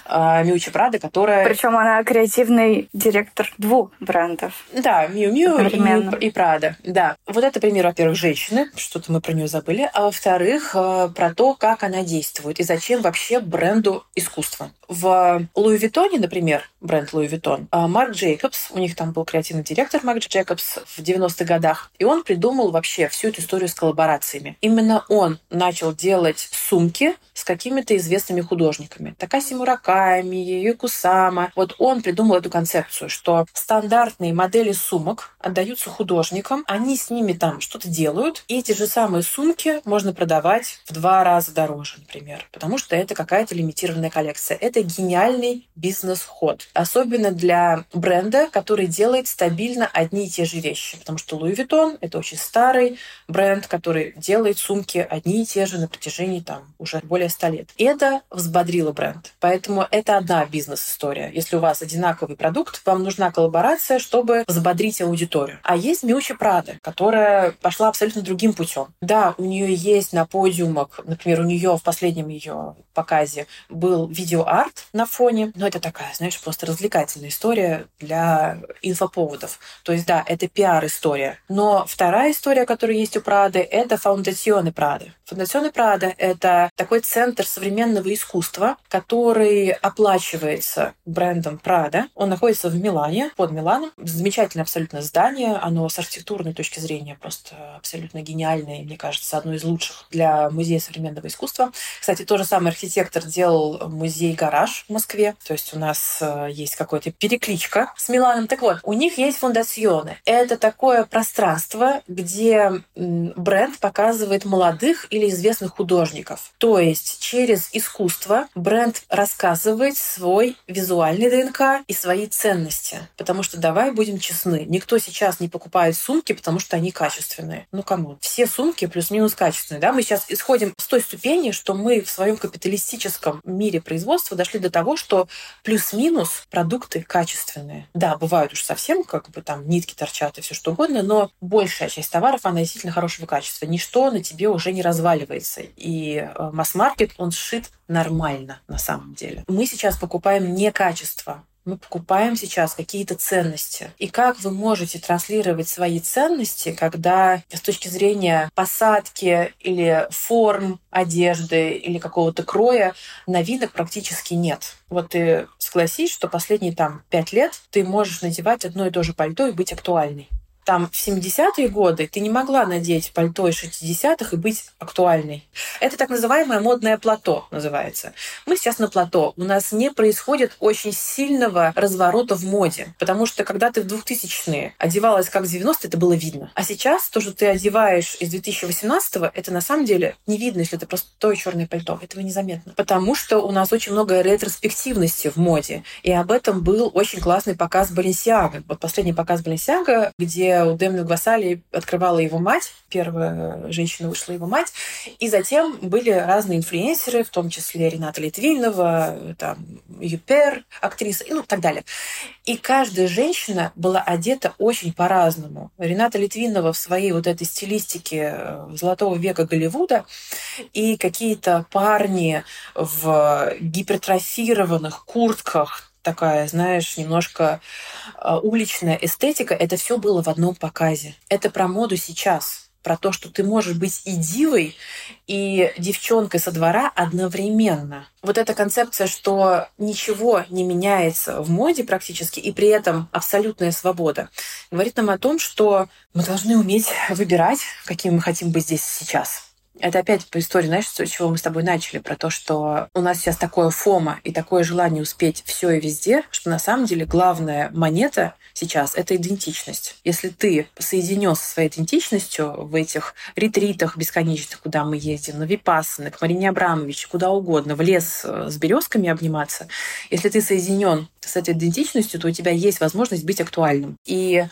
uh-huh. Миучча Прада, которая... Причем она креативный директор двух брендов. Да, Миу Миу и, и Прада. Да. Вот это пример, во-первых, женщины, что-то мы про нее забыли, а во-вторых, э, про то, как она действует и зачем вообще бренду искусство. В Луи Виттоне, например, бренд Луи Виттон, а Марк Джейкобс, у них там был креативный директор Марк Джейкобс в 90-х годах, и он придумал вообще всю эту историю с коллаборациями. Именно он начал делать сумки с какими-то известными художниками. Такаси Мураками, Яёи Кусама. Вот он придумал эту концепцию, что стандартные модели сумок отдаются художникам, они с ними там что-то делают, и эти же самые сумки можно продавать в два раза дороже, например, потому что это какая-то лимитированная коллекция. Это гениальный бизнес-ход. Особенно для бренда, который делает стабильно одни и те же вещи. Потому что Louis Vuitton — это очень старый бренд, который делает сумки одни и те же на протяжении там уже более ста лет. Это взбодрило бренд. Поэтому это одна бизнес-история. Если у вас одинаковый продукт, вам нужна коллаборация, чтобы взбодрить аудиторию. А есть Миучи Прада, которая пошла абсолютно другим путем. Да, у нее есть на подиумах, например, у нее в последнем ее показе был видеоарт на фоне, но это такая, знаешь, просто развлекательная история для инфоповодов. То есть, да, это пиар-история. Но вторая история, которая есть у Прады, это Фаундационы Прады. Фаундационы Прада — это такой центр современного искусства, который оплачивается брендом Прада. Он находится в Милане, под Миланом. Замечательное абсолютно здание. Оно с архитектурной точки зрения просто абсолютно гениальное, мне кажется, одно из лучших для музея современного искусства. Кстати, тот же самый архитектор делал музей-гараж в Москве. То есть у нас э, есть какая-то перекличка с Миланом. Так вот, у них есть фундационы. Это такое пространство, где бренд показывает молодых или известных художников. То есть через искусство бренд рассказывает свой визуальный ДНК и свои ценности. Потому что давай будем честны, никто сейчас не покупает сумки, потому что они качественные. Ну кому? Все сумки плюс-минус качественные. Да? Мы сейчас исходим с той ступени, что мы в своем капиталистическом мире производства дошли до того, что плюс-минус продукты качественные. Да, бывают уж совсем как бы там нитки торчат и все что угодно, но большая часть товаров, она действительно хорошего качества. Ничто на тебе уже не разваливается. И э, масс-маркет, он сшит нормально на самом деле. Мы сейчас покупаем не качество, мы покупаем сейчас какие-то ценности. И как вы можете транслировать свои ценности, когда с точки зрения посадки или форм одежды или какого-то кроя новинок практически нет. Вот ты согласись, что последние там пять лет ты можешь надевать одно и то же пальто и быть актуальной там в 70-е годы ты не могла надеть пальто из 60-х и быть актуальной. Это так называемое модное плато называется. Мы сейчас на плато. У нас не происходит очень сильного разворота в моде. Потому что когда ты в 2000-е одевалась как в 90-е, это было видно. А сейчас то, что ты одеваешь из 2018-го, это на самом деле не видно, если это простое черное пальто. Этого незаметно. Потому что у нас очень много ретроспективности в моде. И об этом был очень классный показ Баленсиага. Вот последний показ Баленсиага, где у Демны Гвасали открывала его мать, первая женщина вышла его мать, и затем были разные инфлюенсеры, в том числе Рената Литвинова, там, Юпер, актриса, и ну, так далее. И каждая женщина была одета очень по-разному. Рената Литвинова в своей вот этой стилистике э, золотого века Голливуда и какие-то парни в гипертрофированных куртках, такая, знаешь, немножко а, уличная эстетика, это все было в одном показе. Это про моду сейчас про то, что ты можешь быть и дивой, и девчонкой со двора одновременно. Вот эта концепция, что ничего не меняется в моде практически, и при этом абсолютная свобода, говорит нам о том, что мы должны уметь выбирать, каким мы хотим быть здесь сейчас. Это опять по истории, знаешь, с чего мы с тобой начали, про то, что у нас сейчас такое фома и такое желание успеть все и везде, что на самом деле главная монета сейчас — это идентичность. Если ты соединен со своей идентичностью в этих ретритах бесконечных, куда мы ездим, на Випассаны, к Марине Абрамович, куда угодно, в лес э, с березками обниматься, если ты соединен с этой идентичностью, то у тебя есть возможность быть актуальным. И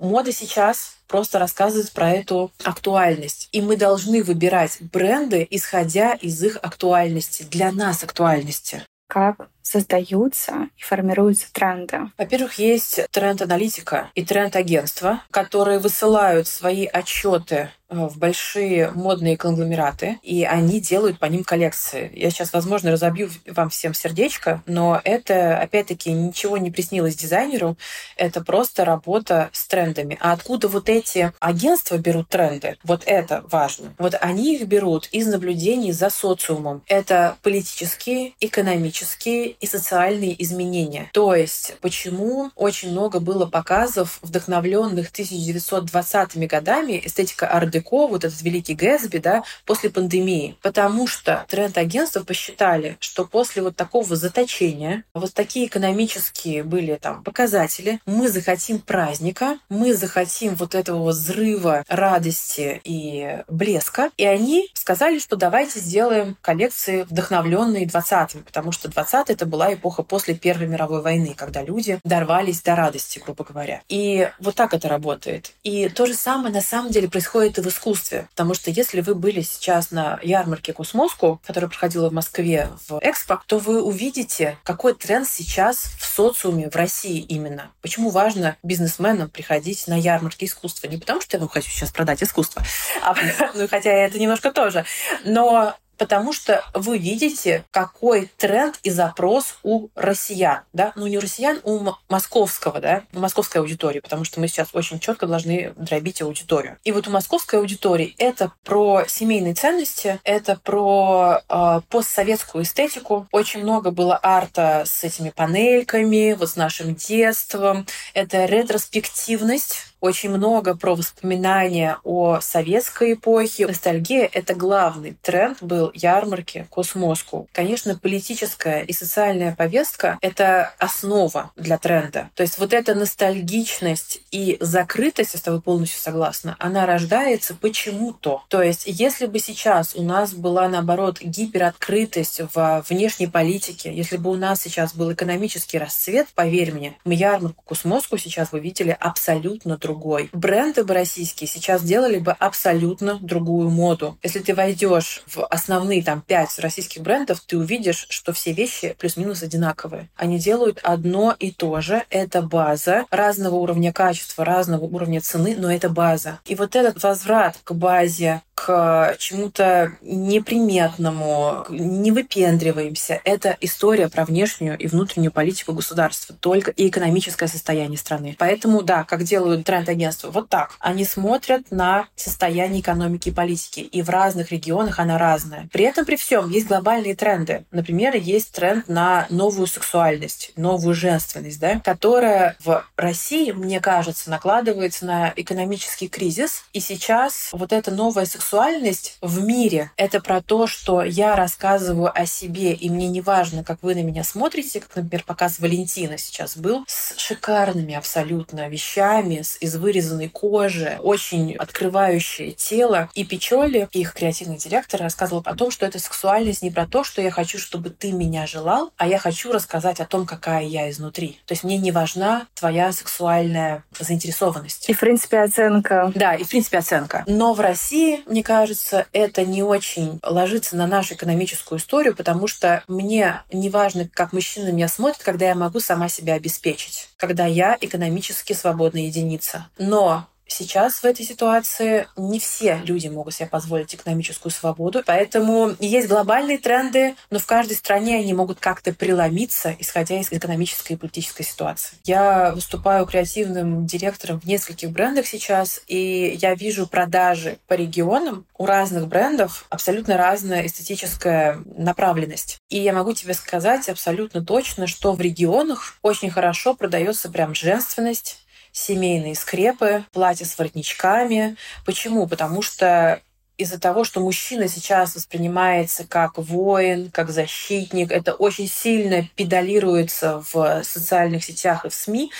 мода сейчас просто рассказывает про эту актуальность. И мы должны выбирать бренды, исходя из их актуальности, для нас актуальности. Как создаются и формируются тренды? Во-первых, есть тренд-аналитика и тренд-агентства, которые высылают свои отчеты в большие модные конгломераты, и они делают по ним коллекции. Я сейчас, возможно, разобью вам всем сердечко, но это, опять-таки, ничего не приснилось дизайнеру, это просто работа с трендами. А откуда вот эти агентства берут тренды? Вот это важно. Вот они их берут из наблюдений за социумом. Это политические, экономические и социальные изменения. То есть, почему очень много было показов, вдохновленных 1920-ми годами, эстетика art Деко, вот этот великий Гэтсби, да, после пандемии. Потому что тренд-агентства посчитали, что после вот такого заточения, вот такие экономические были там показатели, мы захотим праздника, мы захотим вот этого взрыва радости и блеска. И они сказали, что давайте сделаем коллекции, вдохновленные 20-м, потому что 20 это была эпоха после Первой мировой войны, когда люди дорвались до радости, грубо говоря. И вот так это работает. И то же самое на самом деле происходит и в искусстве. Потому что если вы были сейчас на ярмарке Космоску, которая проходила в Москве в Экспо, то вы увидите, какой тренд сейчас в социуме в России именно. Почему важно бизнесменам приходить на ярмарки искусства? Не потому что я ну, хочу сейчас продать искусство, а, ну, хотя это немножко тоже, но потому что вы видите, какой тренд и запрос у россиян, да, ну не у россиян, у московского, да, у московской аудитории, потому что мы сейчас очень четко должны дробить аудиторию. И вот у московской аудитории это про семейные ценности, это про э, постсоветскую эстетику. Очень много было арта с этими панельками, вот с нашим детством. Это ретроспективность очень много про воспоминания о советской эпохе. Ностальгия — это главный тренд был ярмарки Космоску. Конечно, политическая и социальная повестка — это основа для тренда. То есть вот эта ностальгичность и закрытость, я с тобой полностью согласна, она рождается почему-то. То есть если бы сейчас у нас была, наоборот, гипероткрытость в внешней политике, если бы у нас сейчас был экономический расцвет, поверь мне, мы ярмарку Космоску сейчас вы видели абсолютно другой другой. Бренды бы российские сейчас делали бы абсолютно другую моду. Если ты войдешь в основные там пять российских брендов, ты увидишь, что все вещи плюс-минус одинаковые. Они делают одно и то же. Это база разного уровня качества, разного уровня цены, но это база. И вот этот возврат к базе, к чему-то неприметному, не выпендриваемся. Это история про внешнюю и внутреннюю политику государства, только и экономическое состояние страны. Поэтому, да, как делают тренд-агентства, вот так. Они смотрят на состояние экономики и политики, и в разных регионах она разная. При этом, при всем, есть глобальные тренды. Например, есть тренд на новую сексуальность, новую женственность, да, которая в России, мне кажется, накладывается на экономический кризис. И сейчас вот эта новая сексуальность в мире — это про то, что я рассказываю о себе, и мне не важно, как вы на меня смотрите, как, например, показ Валентина сейчас был, с шикарными абсолютно вещами, с, из вырезанной кожи, очень открывающее тело. И Печоли, их креативный директор, рассказывал о том, что эта сексуальность не про то, что я хочу, чтобы ты меня желал, а я хочу рассказать о том, какая я изнутри. То есть мне не важна твоя сексуальная заинтересованность. И, в принципе, оценка. Да, и, в принципе, оценка. Но в России, мне кажется, это не очень ложится на нашу экономическую историю, потому что мне не важно, как мужчина меня смотрит, когда я могу сама себя обеспечить, когда я экономически свободная единица. Но Сейчас в этой ситуации не все люди могут себе позволить экономическую свободу, поэтому есть глобальные тренды, но в каждой стране они могут как-то преломиться, исходя из экономической и политической ситуации. Я выступаю креативным директором в нескольких брендах сейчас, и я вижу продажи по регионам у разных брендов абсолютно разная эстетическая направленность. И я могу тебе сказать абсолютно точно, что в регионах очень хорошо продается прям женственность, семейные скрепы, платья с воротничками. Почему? Потому что из-за того, что мужчина сейчас воспринимается как воин, как защитник, это очень сильно педалируется в социальных сетях и в СМИ,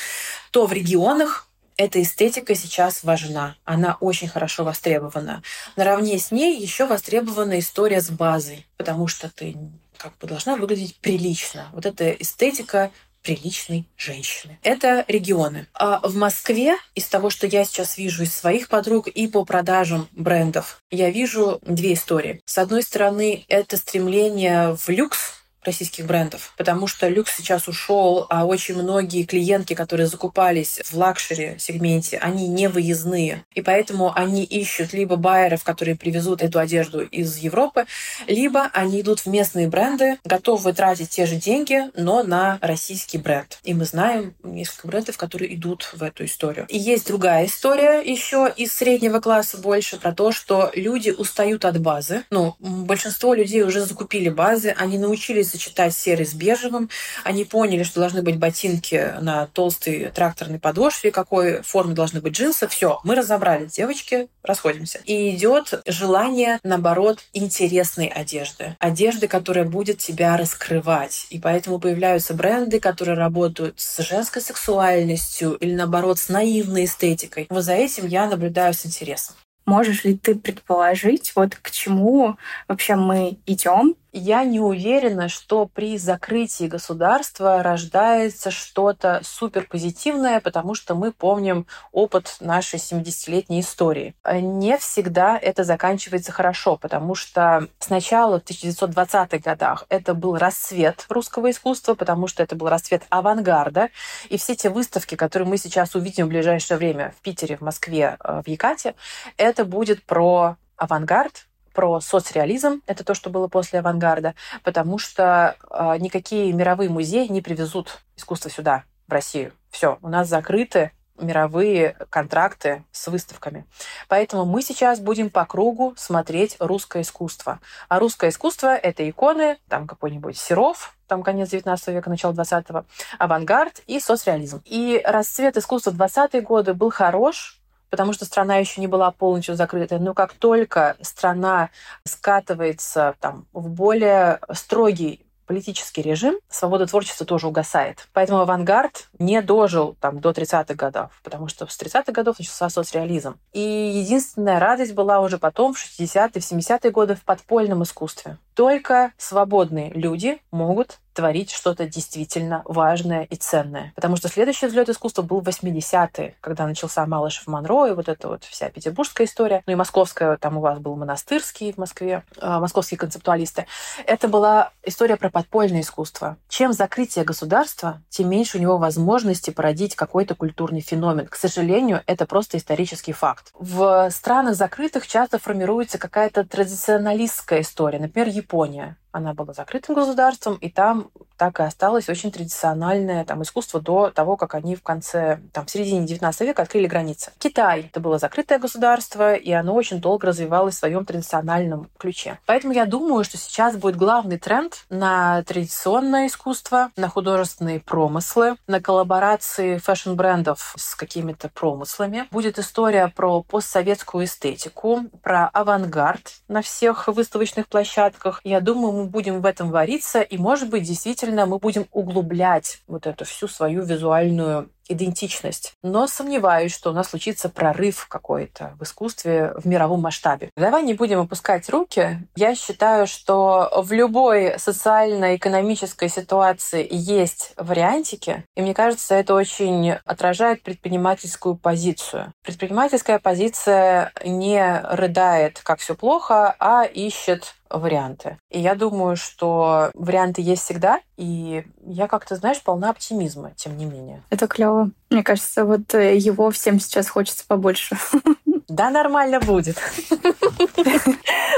то в регионах эта эстетика сейчас важна. Она очень хорошо востребована. Наравне с ней еще востребована история с базой, потому что ты как бы должна выглядеть прилично. Вот эта эстетика приличной женщины. Это регионы. А в Москве, из того, что я сейчас вижу из своих подруг и по продажам брендов, я вижу две истории. С одной стороны, это стремление в люкс, российских брендов, потому что люкс сейчас ушел, а очень многие клиентки, которые закупались в luxury сегменте, они не выездные, и поэтому они ищут либо байеров, которые привезут эту одежду из Европы, либо они идут в местные бренды, готовы тратить те же деньги, но на российский бренд. И мы знаем несколько брендов, которые идут в эту историю. И есть другая история еще из среднего класса больше про то, что люди устают от базы. Ну, большинство людей уже закупили базы, они научились сочетать серый с бежевым. Они поняли, что должны быть ботинки на толстой тракторной подошве, какой формы должны быть джинсы. Все, мы разобрали, девочки, расходимся. И идет желание, наоборот, интересной одежды. Одежды, которая будет тебя раскрывать. И поэтому появляются бренды, которые работают с женской сексуальностью или, наоборот, с наивной эстетикой. Вот за этим я наблюдаю с интересом. Можешь ли ты предположить, вот к чему вообще мы идем я не уверена, что при закрытии государства рождается что-то суперпозитивное, потому что мы помним опыт нашей 70-летней истории. Не всегда это заканчивается хорошо, потому что сначала в 1920-х годах это был расцвет русского искусства, потому что это был расцвет авангарда, и все те выставки, которые мы сейчас увидим в ближайшее время в Питере, в Москве, э, в Якате, это будет про авангард, про соцреализм, это то, что было после авангарда, потому что э, никакие мировые музеи не привезут искусство сюда, в Россию. Все, у нас закрыты мировые контракты с выставками. Поэтому мы сейчас будем по кругу смотреть русское искусство. А русское искусство — это иконы, там какой-нибудь Серов, там конец 19 века, начало 20-го, авангард и соцреализм. И расцвет искусства в 20-е годы был хорош, потому что страна еще не была полностью закрыта. Но как только страна скатывается там, в более строгий политический режим, свобода творчества тоже угасает. Поэтому авангард не дожил там, до 30-х годов, потому что с 30-х годов начался соцреализм. И единственная радость была уже потом, в 60-е, в 70-е годы, в подпольном искусстве. Только свободные люди могут творить что-то действительно важное и ценное. Потому что следующий взлет искусства был в 80-е, когда начался Малышев Монро и вот эта вот вся петербургская история. Ну и московская, там у вас был монастырский в Москве, э, московские концептуалисты. Это была история про подпольное искусство. Чем закрытие государства, тем меньше у него возможности породить какой-то культурный феномен. К сожалению, это просто исторический факт. В странах закрытых часто формируется какая-то традиционалистская история. Например, Япония она была закрытым государством, и там так и осталось очень традициональное там, искусство до того, как они в конце, там, в середине 19 века открыли границы. Китай — это было закрытое государство, и оно очень долго развивалось в своем традициональном ключе. Поэтому я думаю, что сейчас будет главный тренд на традиционное искусство, на художественные промыслы, на коллаборации фэшн-брендов с какими-то промыслами. Будет история про постсоветскую эстетику, про авангард на всех выставочных площадках. Я думаю, мы будем в этом вариться, и, может быть, действительно мы будем углублять вот эту всю свою визуальную идентичность. Но сомневаюсь, что у нас случится прорыв какой-то в искусстве в мировом масштабе. Давай не будем опускать руки. Я считаю, что в любой социально-экономической ситуации есть вариантики, и мне кажется, это очень отражает предпринимательскую позицию. Предпринимательская позиция не рыдает, как все плохо, а ищет варианты. И я думаю, что варианты есть всегда, и я как-то, знаешь, полна оптимизма, тем не менее. Это клево. Мне кажется, вот э, его всем сейчас хочется побольше. Да, нормально будет.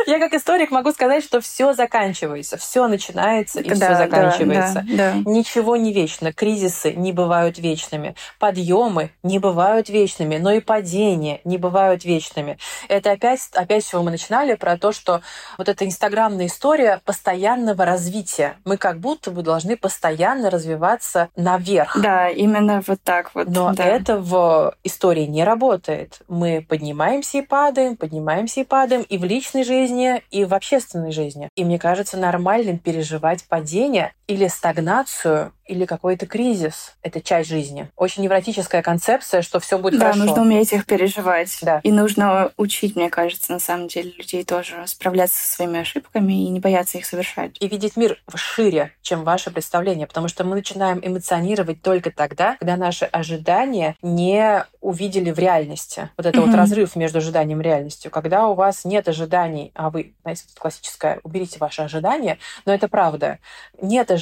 Я как историк могу сказать, что все заканчивается, все начинается и все заканчивается. Ничего не вечно. Кризисы не бывают вечными. Подъемы не бывают вечными, но и падения не бывают вечными. Это опять, опять чего мы начинали, про то, что вот эта инстаграмная история постоянного развития. Мы как будто бы должны постоянно развиваться наверх. Да, именно вот так вот. Но это в истории не работает. Мы поднимаемся поднимаемся и падаем, поднимаемся и падаем и в личной жизни, и в общественной жизни. И мне кажется нормальным переживать падение или стагнацию, или какой-то кризис. Это часть жизни. Очень невротическая концепция, что все будет да, хорошо. Да, нужно уметь их переживать. Да. И нужно учить, мне кажется, на самом деле, людей тоже справляться со своими ошибками и не бояться их совершать. И видеть мир шире, чем ваше представление. Потому что мы начинаем эмоционировать только тогда, когда наши ожидания не увидели в реальности. Вот это mm-hmm. вот разрыв между ожиданием и реальностью. Когда у вас нет ожиданий, а вы, знаете, классическое, уберите ваши ожидания, но это правда. Нет ожиданий,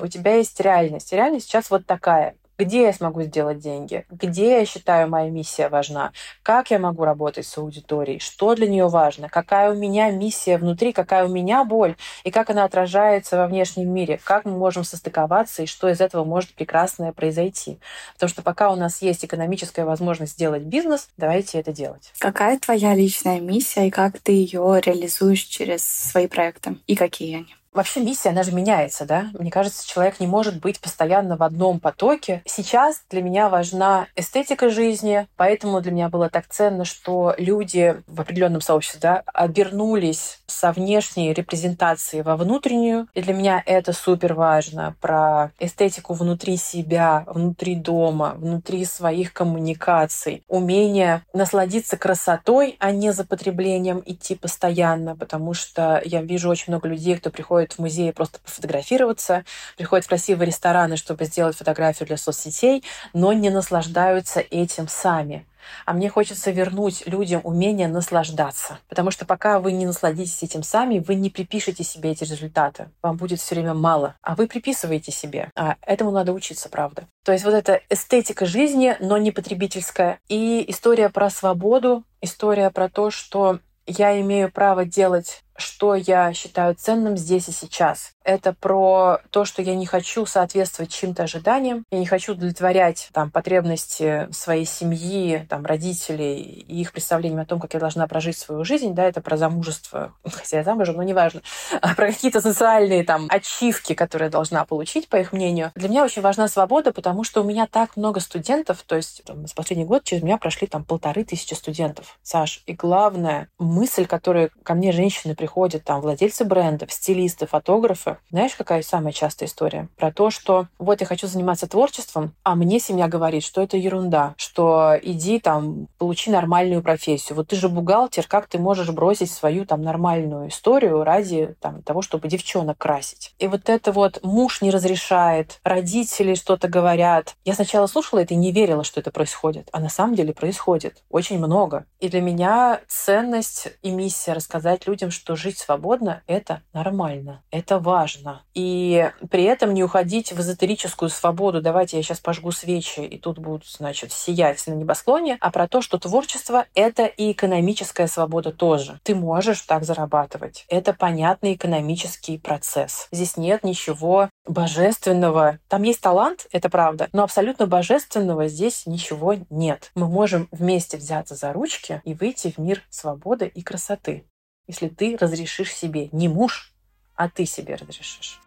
у тебя есть реальность. Реальность сейчас вот такая. Где я смогу сделать деньги, где я считаю моя миссия важна, как я могу работать с аудиторией, что для нее важно, какая у меня миссия внутри, какая у меня боль, и как она отражается во внешнем мире, как мы можем состыковаться, и что из этого может прекрасное произойти. Потому что пока у нас есть экономическая возможность сделать бизнес, давайте это делать. Какая твоя личная миссия, и как ты ее реализуешь через свои проекты, и какие они? Вообще миссия, она же меняется, да? Мне кажется, человек не может быть постоянно в одном потоке. Сейчас для меня важна эстетика жизни, поэтому для меня было так ценно, что люди в определенном сообществе да, обернулись со внешней репрезентации во внутреннюю. И для меня это супер важно. Про эстетику внутри себя, внутри дома, внутри своих коммуникаций. Умение насладиться красотой, а не за потреблением идти постоянно, потому что я вижу очень много людей, кто приходит приходят в музей просто пофотографироваться, приходят в красивые рестораны, чтобы сделать фотографию для соцсетей, но не наслаждаются этим сами. А мне хочется вернуть людям умение наслаждаться. Потому что пока вы не насладитесь этим сами, вы не припишете себе эти результаты. Вам будет все время мало. А вы приписываете себе. А этому надо учиться, правда. То есть вот эта эстетика жизни, но не потребительская. И история про свободу, история про то, что я имею право делать что я считаю ценным здесь и сейчас. Это про то, что я не хочу соответствовать чьим-то ожиданиям, я не хочу удовлетворять там, потребности своей семьи, там, родителей и их представлениям о том, как я должна прожить свою жизнь. Да, это про замужество, хотя я замужем, но неважно. А про какие-то социальные там ачивки, которые я должна получить, по их мнению. Для меня очень важна свобода, потому что у меня так много студентов, то есть там, с последний год через меня прошли там полторы тысячи студентов, Саш. И главная мысль, которая ко мне женщины приходят, приходят там владельцы брендов, стилисты, фотографы. Знаешь, какая самая частая история? Про то, что вот я хочу заниматься творчеством, а мне семья говорит, что это ерунда, что иди там, получи нормальную профессию. Вот ты же бухгалтер, как ты можешь бросить свою там нормальную историю ради там, того, чтобы девчонок красить? И вот это вот муж не разрешает, родители что-то говорят. Я сначала слушала это и не верила, что это происходит. А на самом деле происходит очень много. И для меня ценность и миссия рассказать людям, что жить свободно — это нормально, это важно. И при этом не уходить в эзотерическую свободу. Давайте я сейчас пожгу свечи, и тут будут, значит, сиять на небосклоне, а про то, что творчество — это и экономическая свобода тоже. Ты можешь так зарабатывать. Это понятный экономический процесс. Здесь нет ничего божественного. Там есть талант, это правда, но абсолютно божественного здесь ничего нет. Мы можем вместе взяться за ручки и выйти в мир свободы и красоты, если ты разрешишь себе не муж, а ты себе разрешишь.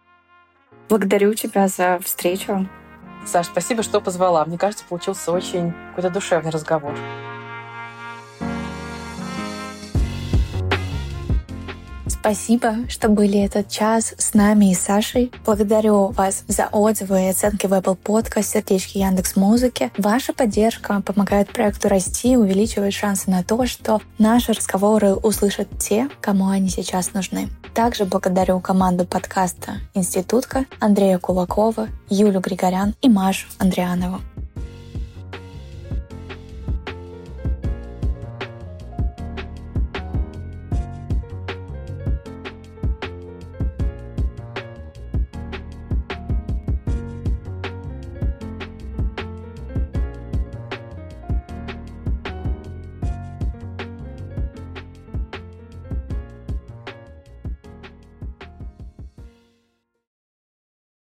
Благодарю тебя за встречу. Саш, спасибо, что позвала. Мне кажется, получился очень какой-то душевный разговор. Спасибо, что были этот час с нами и Сашей. Благодарю вас за отзывы и оценки в Apple Podcast, сердечки Яндекс Музыки. Ваша поддержка помогает проекту расти и увеличивает шансы на то, что наши разговоры услышат те, кому они сейчас нужны. Также благодарю команду подкаста «Институтка» Андрея Кулакова, Юлю Григорян и Машу Андрианову.